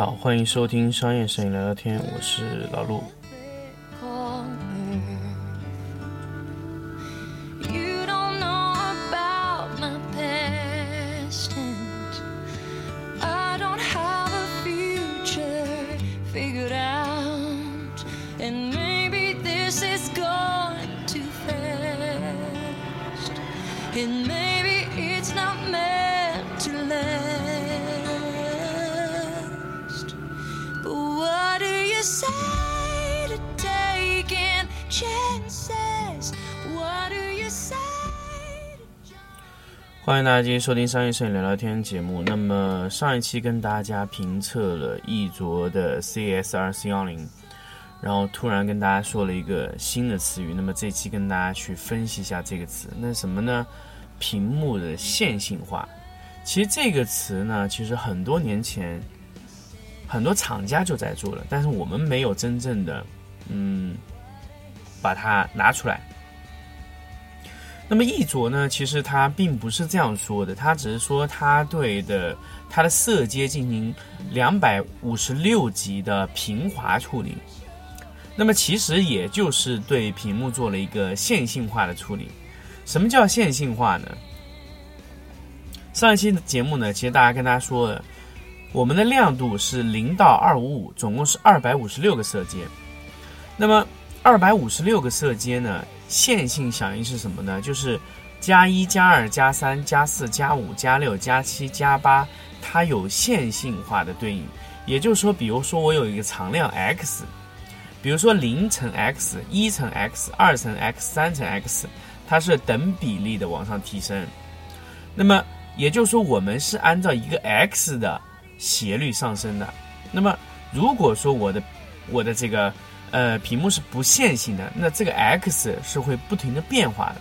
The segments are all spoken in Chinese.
好，欢迎收听商业摄影聊聊天，我是老陆。You don't 欢迎大家继续收听商业摄影聊聊天节目。那么上一期跟大家评测了艺卓的 CS 二四幺零，然后突然跟大家说了一个新的词语。那么这期跟大家去分析一下这个词，那什么呢？屏幕的线性化。其实这个词呢，其实很多年前很多厂家就在做了，但是我们没有真正的嗯把它拿出来。那么艺卓呢，其实他并不是这样说的，他只是说他对的它的色阶进行两百五十六级的平滑处理。那么其实也就是对屏幕做了一个线性化的处理。什么叫线性化呢？上一期的节目呢，其实大家跟大家说了，我们的亮度是零到二五五，总共是二百五十六个色阶。那么二百五十六个色阶呢，线性响应是什么呢？就是加一、加二、加三、加四、加五、加六、加七、加八，它有线性化的对应。也就是说，比如说我有一个常量 x，比如说零乘 x、一乘 x、二乘 x、三乘 x，它是等比例的往上提升。那么也就是说，我们是按照一个 x 的斜率上升的。那么如果说我的我的这个呃屏幕是不线性的，那这个 x 是会不停的变化的。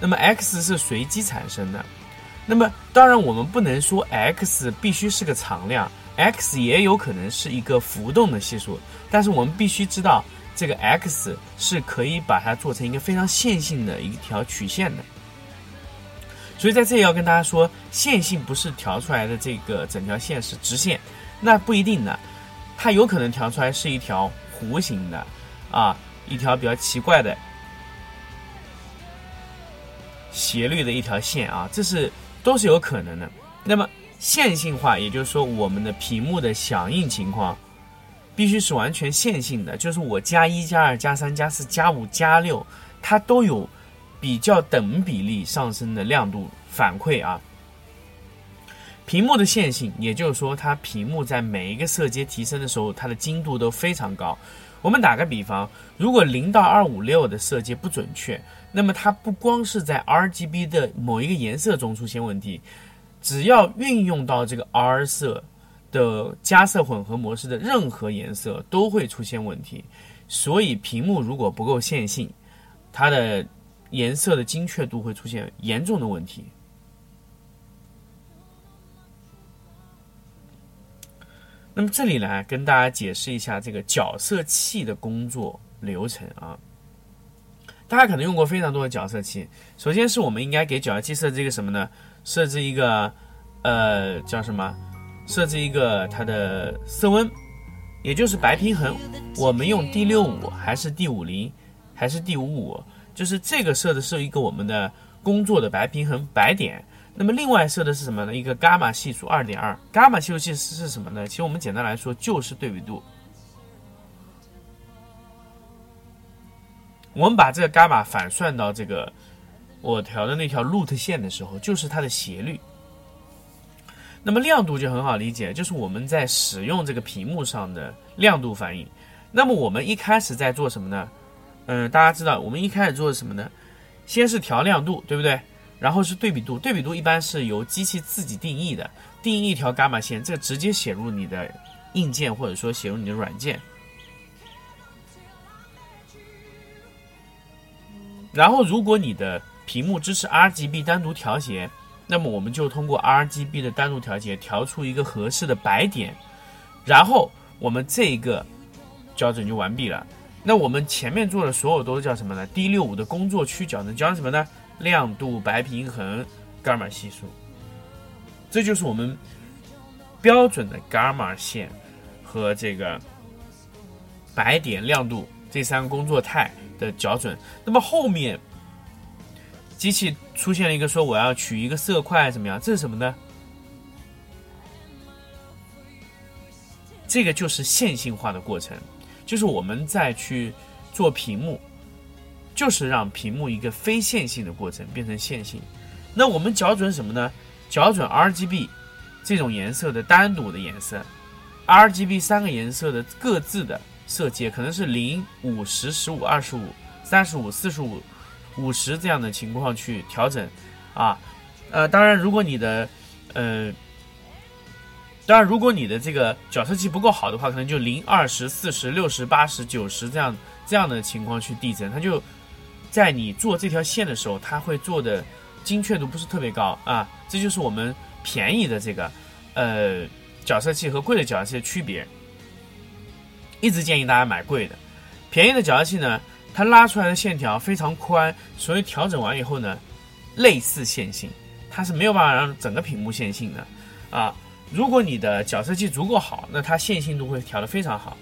那么 x 是随机产生的。那么当然我们不能说 x 必须是个常量，x 也有可能是一个浮动的系数。但是我们必须知道，这个 x 是可以把它做成一个非常线性的一条曲线的。所以在这里要跟大家说，线性不是调出来的这个整条线是直线，那不一定的，它有可能调出来是一条弧形的，啊，一条比较奇怪的斜率的一条线啊，这是都是有可能的。那么线性化，也就是说我们的屏幕的响应情况必须是完全线性的，就是我加一、加二、加三、加四、加五、加六，它都有比较等比例上升的亮度反馈啊。屏幕的线性，也就是说，它屏幕在每一个色阶提升的时候，它的精度都非常高。我们打个比方，如果零到二五六的色阶不准确，那么它不光是在 RGB 的某一个颜色中出现问题，只要运用到这个 R 色的加色混合模式的任何颜色都会出现问题。所以，屏幕如果不够线性，它的颜色的精确度会出现严重的问题。那么这里呢，跟大家解释一下这个角色器的工作流程啊。大家可能用过非常多的角色器，首先是我们应该给角色器设置一个什么呢？设置一个呃叫什么？设置一个它的色温，也就是白平衡。我们用 D 六五还是 D 五零还是 D 五五？就是这个设的是一个我们的工作的白平衡白点。那么另外设的是什么呢？一个伽马系数二点二，伽马系数系数是什么呢？其实我们简单来说就是对比度。我们把这个伽马反算到这个我调的那条路特线的时候，就是它的斜率。那么亮度就很好理解，就是我们在使用这个屏幕上的亮度反应。那么我们一开始在做什么呢？嗯，大家知道我们一开始做什么呢？先是调亮度，对不对？然后是对比度，对比度一般是由机器自己定义的，定义一条伽马线，这个直接写入你的硬件或者说写入你的软件。然后，如果你的屏幕支持 RGB 单独调节，那么我们就通过 RGB 的单独调节调出一个合适的白点，然后我们这一个校准就完毕了。那我们前面做的所有都是叫什么呢？D 六五的工作区矫正教什么呢？亮度、白平衡、伽马系数，这就是我们标准的伽马线和这个白点亮度这三个工作态的校准。那么后面机器出现了一个说我要取一个色块怎么样？这是什么呢？这个就是线性化的过程，就是我们在去做屏幕，就是让屏幕一个非线性的过程变成线性。那我们校准什么呢？校准 RGB 这种颜色的单独的颜色，RGB 三个颜色的各自的色阶，可能是零、五、十、十五、二十五、三十五、四十五、五十这样的情况去调整啊。呃，当然，如果你的呃。当然，如果你的这个角色器不够好的话，可能就零、二十、四十、六十、八十、九十这样这样的情况去递增，它就在你做这条线的时候，它会做的精确度不是特别高啊。这就是我们便宜的这个呃角色器和贵的角色器的区别。一直建议大家买贵的，便宜的角色器呢，它拉出来的线条非常宽，所以调整完以后呢，类似线性，它是没有办法让整个屏幕线性的啊。如果你的角色器足够好，那它线性度会调得非常好。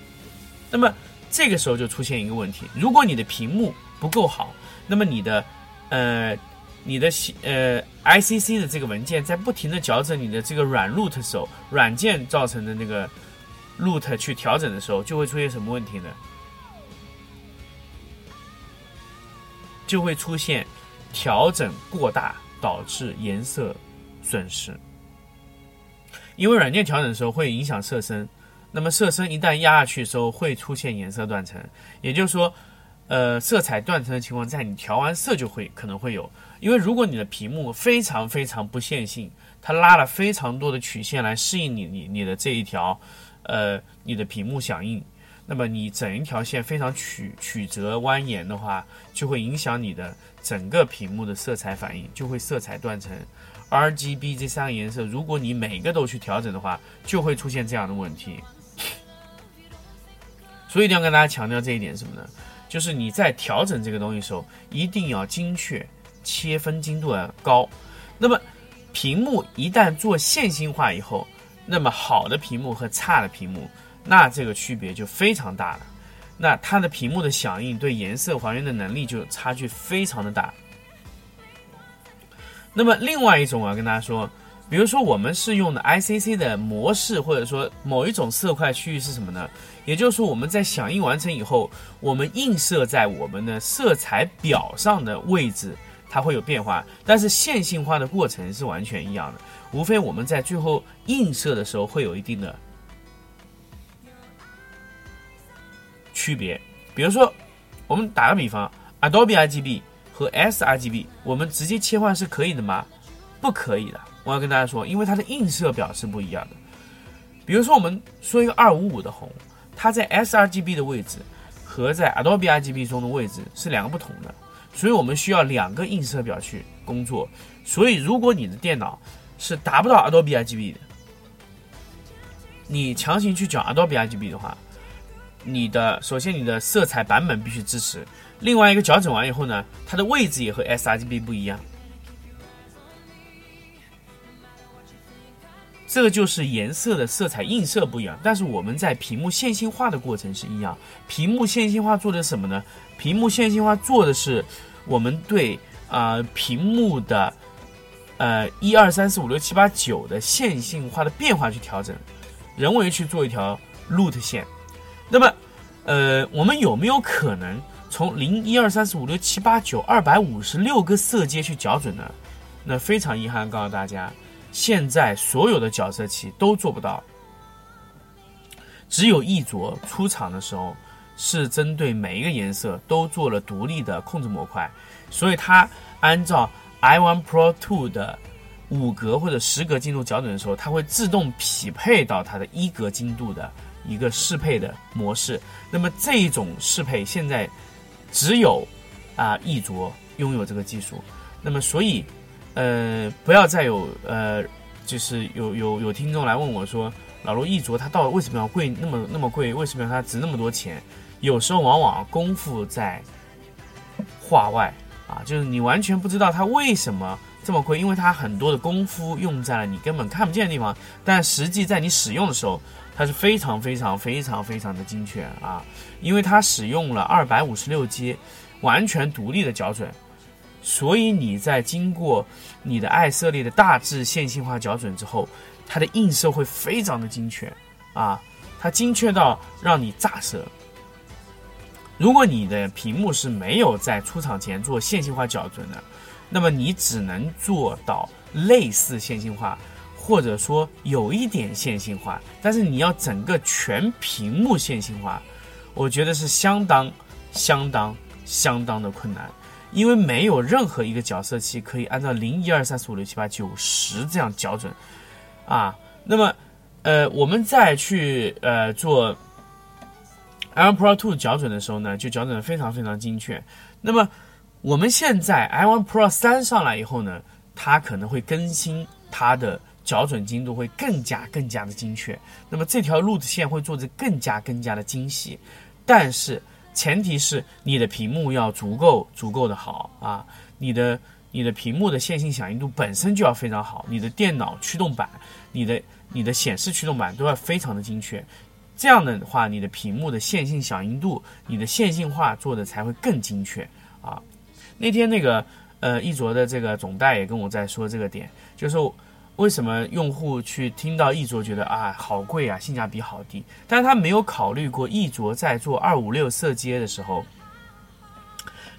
那么这个时候就出现一个问题：如果你的屏幕不够好，那么你的呃你的呃 ICC 的这个文件在不停的矫正你的这个软 root 时候，软件造成的那个 root 去调整的时候，就会出现什么问题呢？就会出现调整过大，导致颜色损失。因为软件调整的时候会影响色深，那么色深一旦压下去的时候会出现颜色断层，也就是说，呃，色彩断层的情况在你调完色就会可能会有。因为如果你的屏幕非常非常不线性，它拉了非常多的曲线来适应你你你的这一条，呃，你的屏幕响应，那么你整一条线非常曲曲折蜿蜒的话，就会影响你的整个屏幕的色彩反应，就会色彩断层。R G B 这三个颜色，如果你每个都去调整的话，就会出现这样的问题。所以一定要跟大家强调这一点，什么呢？就是你在调整这个东西的时候，一定要精确，切分精度要高。那么屏幕一旦做线性化以后，那么好的屏幕和差的屏幕，那这个区别就非常大了。那它的屏幕的响应对颜色还原的能力就差距非常的大。那么另外一种我要跟大家说，比如说我们是用的 ICC 的模式，或者说某一种色块区域是什么呢？也就是说我们在响应完成以后，我们映射在我们的色彩表上的位置它会有变化，但是线性化的过程是完全一样的，无非我们在最后映射的时候会有一定的区别。比如说我们打个比方，Adobe RGB。和 sRGB，我们直接切换是可以的吗？不可以的。我要跟大家说，因为它的映射表是不一样的。比如说，我们说一个二五五的红，它在 sRGB 的位置和在 Adobe RGB 中的位置是两个不同的，所以我们需要两个映射表去工作。所以，如果你的电脑是达不到 Adobe RGB 的，你强行去讲 Adobe RGB 的话，你的首先你的色彩版本必须支持。另外一个校准完以后呢，它的位置也和 sRGB 不一样，这个就是颜色的色彩映射不一样。但是我们在屏幕线性化的过程是一样。屏幕线性化做的什么呢？屏幕线性化做的是我们对啊屏幕的呃一二三四五六七八九的线性化的变化去调整，人为去做一条 root 线。那么呃，我们有没有可能？从零一二三四五六七八九二百五十六个色阶去校准呢？那非常遗憾告诉大家，现在所有的角色器都做不到。只有一卓出厂的时候是针对每一个颜色都做了独立的控制模块，所以它按照 i one Pro two 的五格或者十格精度校准的时候，它会自动匹配到它的一格精度的一个适配的模式。那么这一种适配现在。只有啊，一卓拥有这个技术，那么所以，呃，不要再有呃，就是有有有听众来问我说，老罗一卓它到底为什么要贵那么那么贵？为什么要它值那么多钱？有时候往往功夫在话外啊，就是你完全不知道它为什么这么贵，因为它很多的功夫用在了你根本看不见的地方，但实际在你使用的时候，它是非常非常非常非常的精确啊，因为它使用了二百五十六阶完全独立的校准，所以你在经过你的爱色丽的大致线性化校准之后，它的映射会非常的精确啊，它精确到让你咋舌。如果你的屏幕是没有在出厂前做线性化校准的，那么你只能做到类似线性化，或者说有一点线性化，但是你要整个全屏幕线性化，我觉得是相当、相当、相当的困难，因为没有任何一个角色器可以按照零一二三四五六七八九十这样校准啊。那么，呃，我们再去呃做。i1 Pro 2校准的时候呢，就校准的非常非常精确。那么我们现在 i1 Pro 3上来以后呢，它可能会更新它的校准精度会更加更加的精确。那么这条路子线会做得更加更加的精细，但是前提是你的屏幕要足够足够的好啊，你的你的屏幕的线性响应度本身就要非常好，你的电脑驱动板、你的你的显示驱动板都要非常的精确。这样的话，你的屏幕的线性响应度，你的线性化做的才会更精确啊。那天那个呃，一卓的这个总代也跟我在说这个点，就是为什么用户去听到一卓觉得啊好贵啊，性价比好低，但是他没有考虑过一卓在做二五六色阶的时候，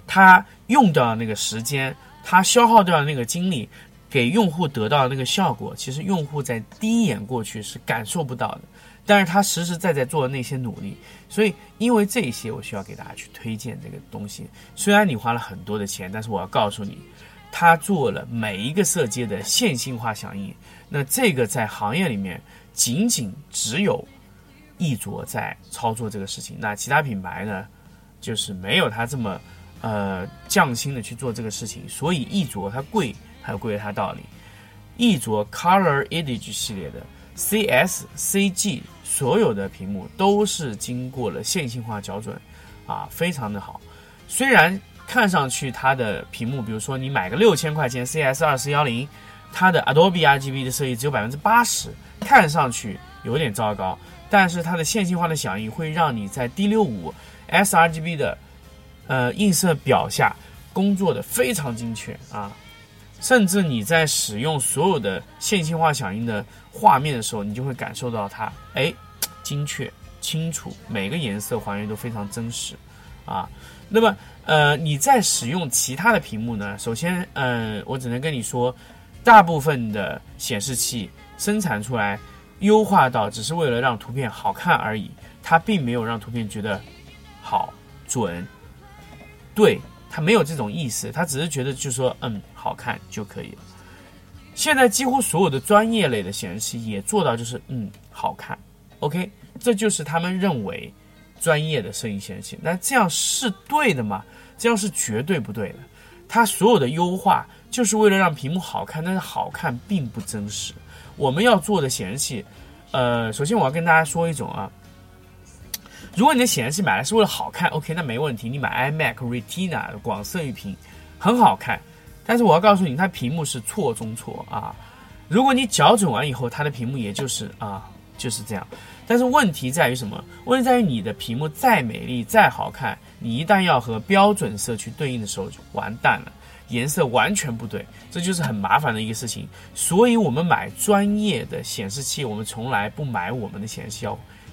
他用掉那个时间，他消耗掉的那个精力，给用户得到的那个效果，其实用户在第一眼过去是感受不到的。但是他实实在在做的那些努力，所以因为这些，我需要给大家去推荐这个东西。虽然你花了很多的钱，但是我要告诉你，他做了每一个色阶的线性化响应。那这个在行业里面，仅仅只有一卓在操作这个事情。那其他品牌呢，就是没有他这么呃匠心的去做这个事情。所以一卓它贵，还有贵的它道理。一卓 Color Edge 系列的 CS、CG。所有的屏幕都是经过了线性化校准，啊，非常的好。虽然看上去它的屏幕，比如说你买个六千块钱 CS 二四幺零，它的 Adobe RGB 的设计只有百分之八十，看上去有点糟糕。但是它的线性化的响应会让你在 D 六五 sRGB 的呃映射表下工作的非常精确啊。甚至你在使用所有的线性化响应的画面的时候，你就会感受到它，哎，精确、清楚，每个颜色还原都非常真实，啊，那么，呃，你在使用其他的屏幕呢？首先，嗯，我只能跟你说，大部分的显示器生产出来，优化到只是为了让图片好看而已，它并没有让图片觉得好、准、对。它没有这种意思，它只是觉得就说嗯好看就可以了。现在几乎所有的专业类的显示器也做到就是嗯好看，OK，这就是他们认为专业的摄影显示器。那这样是对的吗？这样是绝对不对的。它所有的优化就是为了让屏幕好看，但是好看并不真实。我们要做的显示器，呃，首先我要跟大家说一种啊。如果你的显示器买来是为了好看，OK，那没问题。你买 iMac Retina 广色域屏，很好看。但是我要告诉你，它屏幕是错中错啊。如果你校准完以后，它的屏幕也就是啊就是这样。但是问题在于什么？问题在于你的屏幕再美丽再好看，你一旦要和标准色去对应的时候就完蛋了，颜色完全不对，这就是很麻烦的一个事情。所以我们买专业的显示器，我们从来不买我们的显示器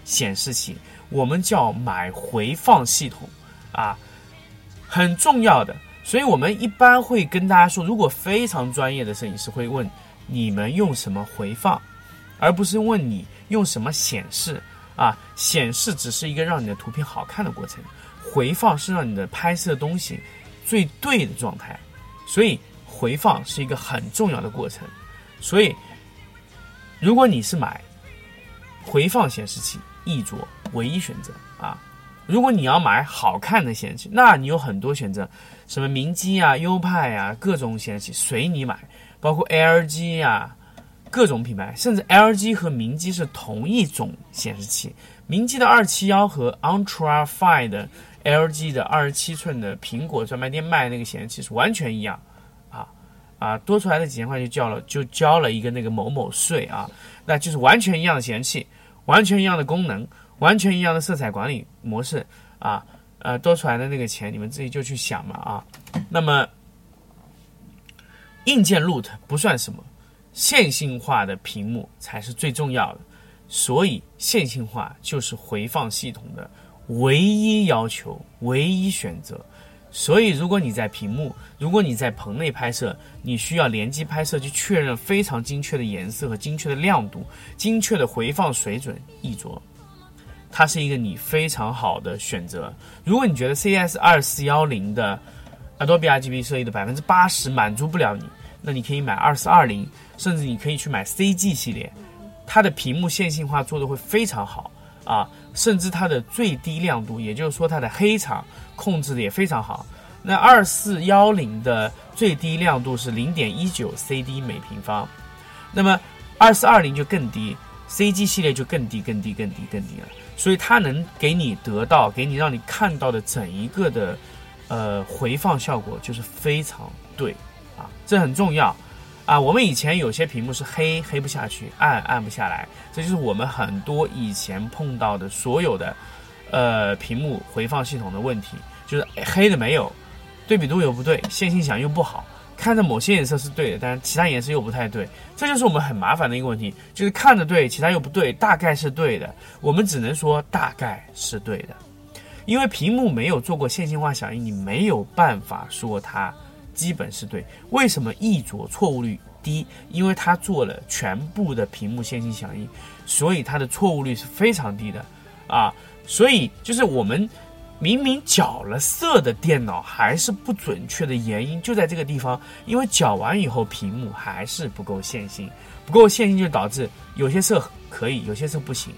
显示器。我们叫买回放系统，啊，很重要的。所以我们一般会跟大家说，如果非常专业的摄影师会问你们用什么回放，而不是问你用什么显示。啊，显示只是一个让你的图片好看的过程，回放是让你的拍摄东西最对的状态。所以回放是一个很重要的过程。所以，如果你是买回放显示器，易卓。唯一选择啊！如果你要买好看的显示器，那你有很多选择，什么明基啊、优派啊，各种显示器随你买，包括 LG 呀，各种品牌，甚至 LG 和明基是同一种显示器。明基的二七幺和 Ultra Fine 的 LG 的二十七寸的苹果专卖店卖那个显示器是完全一样，啊啊，多出来的几千块就交了就交了一个那个某某税啊，那就是完全一样的显示器。完全一样的功能，完全一样的色彩管理模式啊，呃，多出来的那个钱你们自己就去想嘛啊。那么硬件 root 不算什么，线性化的屏幕才是最重要的，所以线性化就是回放系统的唯一要求、唯一选择。所以，如果你在屏幕，如果你在棚内拍摄，你需要联机拍摄去确认非常精确的颜色和精确的亮度、精确的回放水准，一卓，它是一个你非常好的选择。如果你觉得 CS 二四幺零的 Adobe RGB 设计的百分之八十满足不了你，那你可以买二四二零，甚至你可以去买 CG 系列，它的屏幕线性化做的会非常好啊，甚至它的最低亮度，也就是说它的黑场。控制的也非常好。那二四幺零的最低亮度是零点一九 CD 每平方，那么二四二零就更低，CG 系列就更低、更低、更低、更低了。所以它能给你得到、给你让你看到的整一个的呃回放效果就是非常对啊，这很重要啊。我们以前有些屏幕是黑黑不下去，暗暗不下来，这就是我们很多以前碰到的所有的。呃，屏幕回放系统的问题就是黑的没有，对比度又不对，线性响又不好，看着某些颜色是对的，但是其他颜色又不太对，这就是我们很麻烦的一个问题，就是看着对，其他又不对，大概是对的，我们只能说大概是对的，因为屏幕没有做过线性化响应，你没有办法说它基本是对。为什么易卓错误率低？因为它做了全部的屏幕线性响应，所以它的错误率是非常低的啊。所以，就是我们明明缴了色的电脑还是不准确的原因就在这个地方，因为缴完以后屏幕还是不够线性，不够线性就导致有些色可以，有些色不行。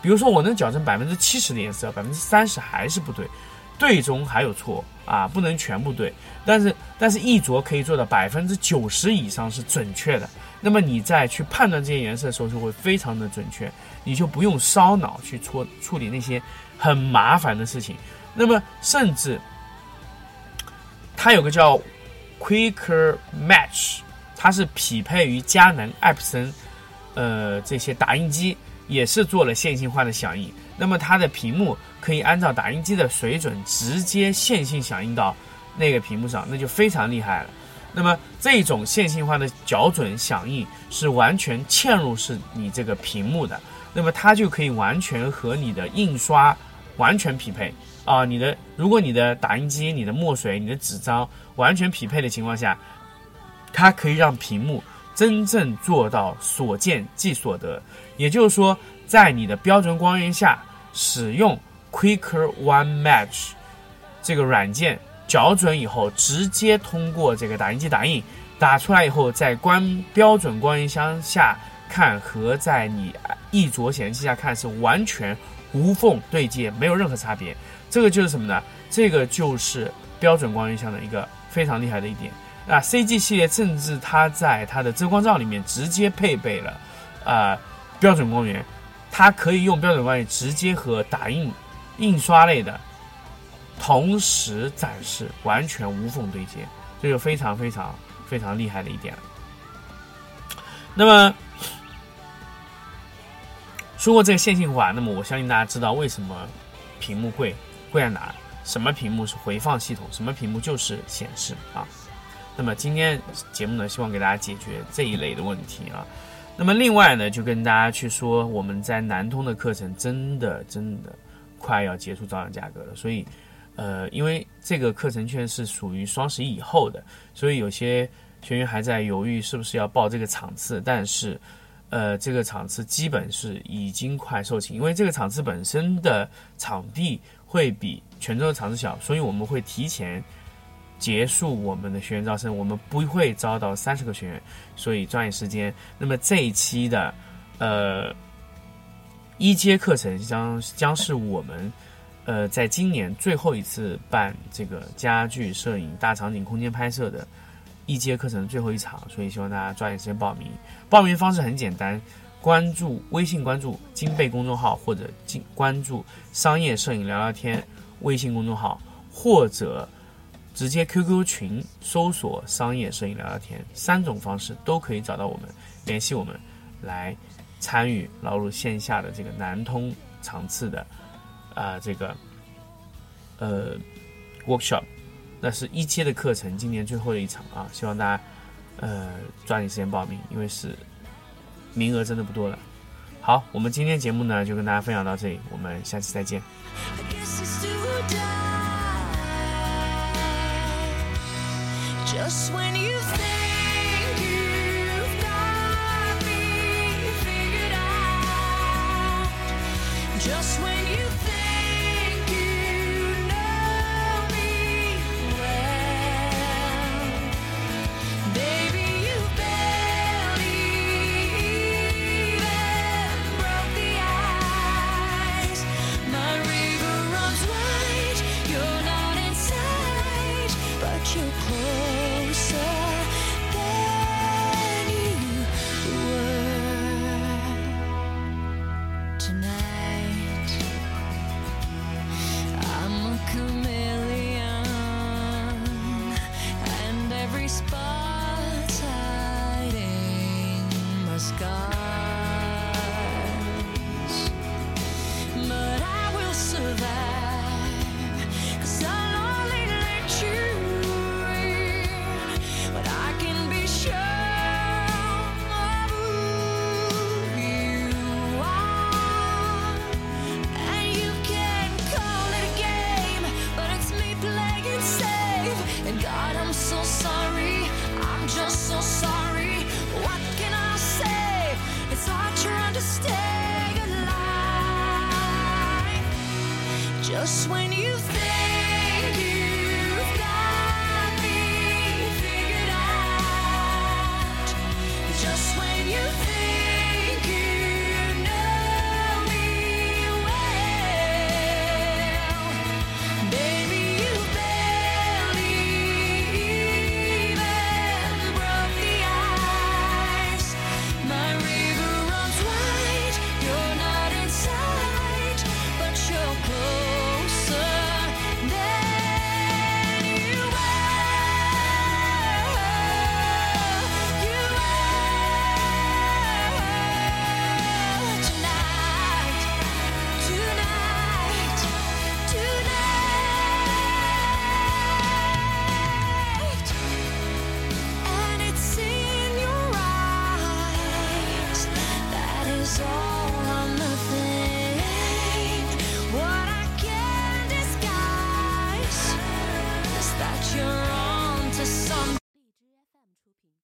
比如说，我能矫正百分之七十的颜色，百分之三十还是不对，对中还有错啊，不能全部对。但是，但是一着可以做到百分之九十以上是准确的。那么你在去判断这些颜色的时候就会非常的准确。你就不用烧脑去处处理那些很麻烦的事情。那么，甚至它有个叫 Quicker Match，它是匹配于佳能、艾普森，呃，这些打印机也是做了线性化的响应。那么它的屏幕可以按照打印机的水准直接线性响应到那个屏幕上，那就非常厉害了。那么这种线性化的校准响应是完全嵌入式你这个屏幕的。那么它就可以完全和你的印刷完全匹配啊！你的如果你的打印机、你的墨水、你的纸张完全匹配的情况下，它可以让屏幕真正做到所见即所得。也就是说，在你的标准光源下使用 Quicker One Match 这个软件校准以后，直接通过这个打印机打印打出来以后，在光标准光源箱下看和在你。一着显示器下看是完全无缝对接，没有任何差别。这个就是什么呢？这个就是标准光源箱的一个非常厉害的一点。那 CG 系列甚至它在它的遮光罩里面直接配备了，呃，标准光源，它可以用标准光源直接和打印、印刷类的同时展示，完全无缝对接，这就非常非常非常厉害的一点了。那么。说过这个线性化，那么我相信大家知道为什么屏幕贵贵在哪？什么屏幕是回放系统？什么屏幕就是显示啊？那么今天节目呢，希望给大家解决这一类的问题啊。那么另外呢，就跟大家去说，我们在南通的课程真的真的快要结束照样价格了。所以，呃，因为这个课程券是属于双十一以后的，所以有些学员还在犹豫是不是要报这个场次，但是。呃，这个场次基本是已经快售罄，因为这个场次本身的场地会比泉州的场次小，所以我们会提前结束我们的学员招生，我们不会招到三十个学员，所以抓紧时间。那么这一期的呃一阶课程将将是我们呃在今年最后一次办这个家具摄影大场景空间拍摄的。一阶课程最后一场，所以希望大家抓紧时间报名。报名方式很简单，关注微信关注金贝公众号，或者进关注商业摄影聊聊天微信公众号，或者直接 QQ 群搜索商业摄影聊聊天，三种方式都可以找到我们，联系我们来参与老鲁线下的这个南通场次的啊、这个呃 workshop，那是一阶的课程，今年最后的一场啊，希望大家呃抓紧时间报名，因为是名额真的不多了。好，我们今天节目呢就跟大家分享到这里，我们下期再见。Just when you just when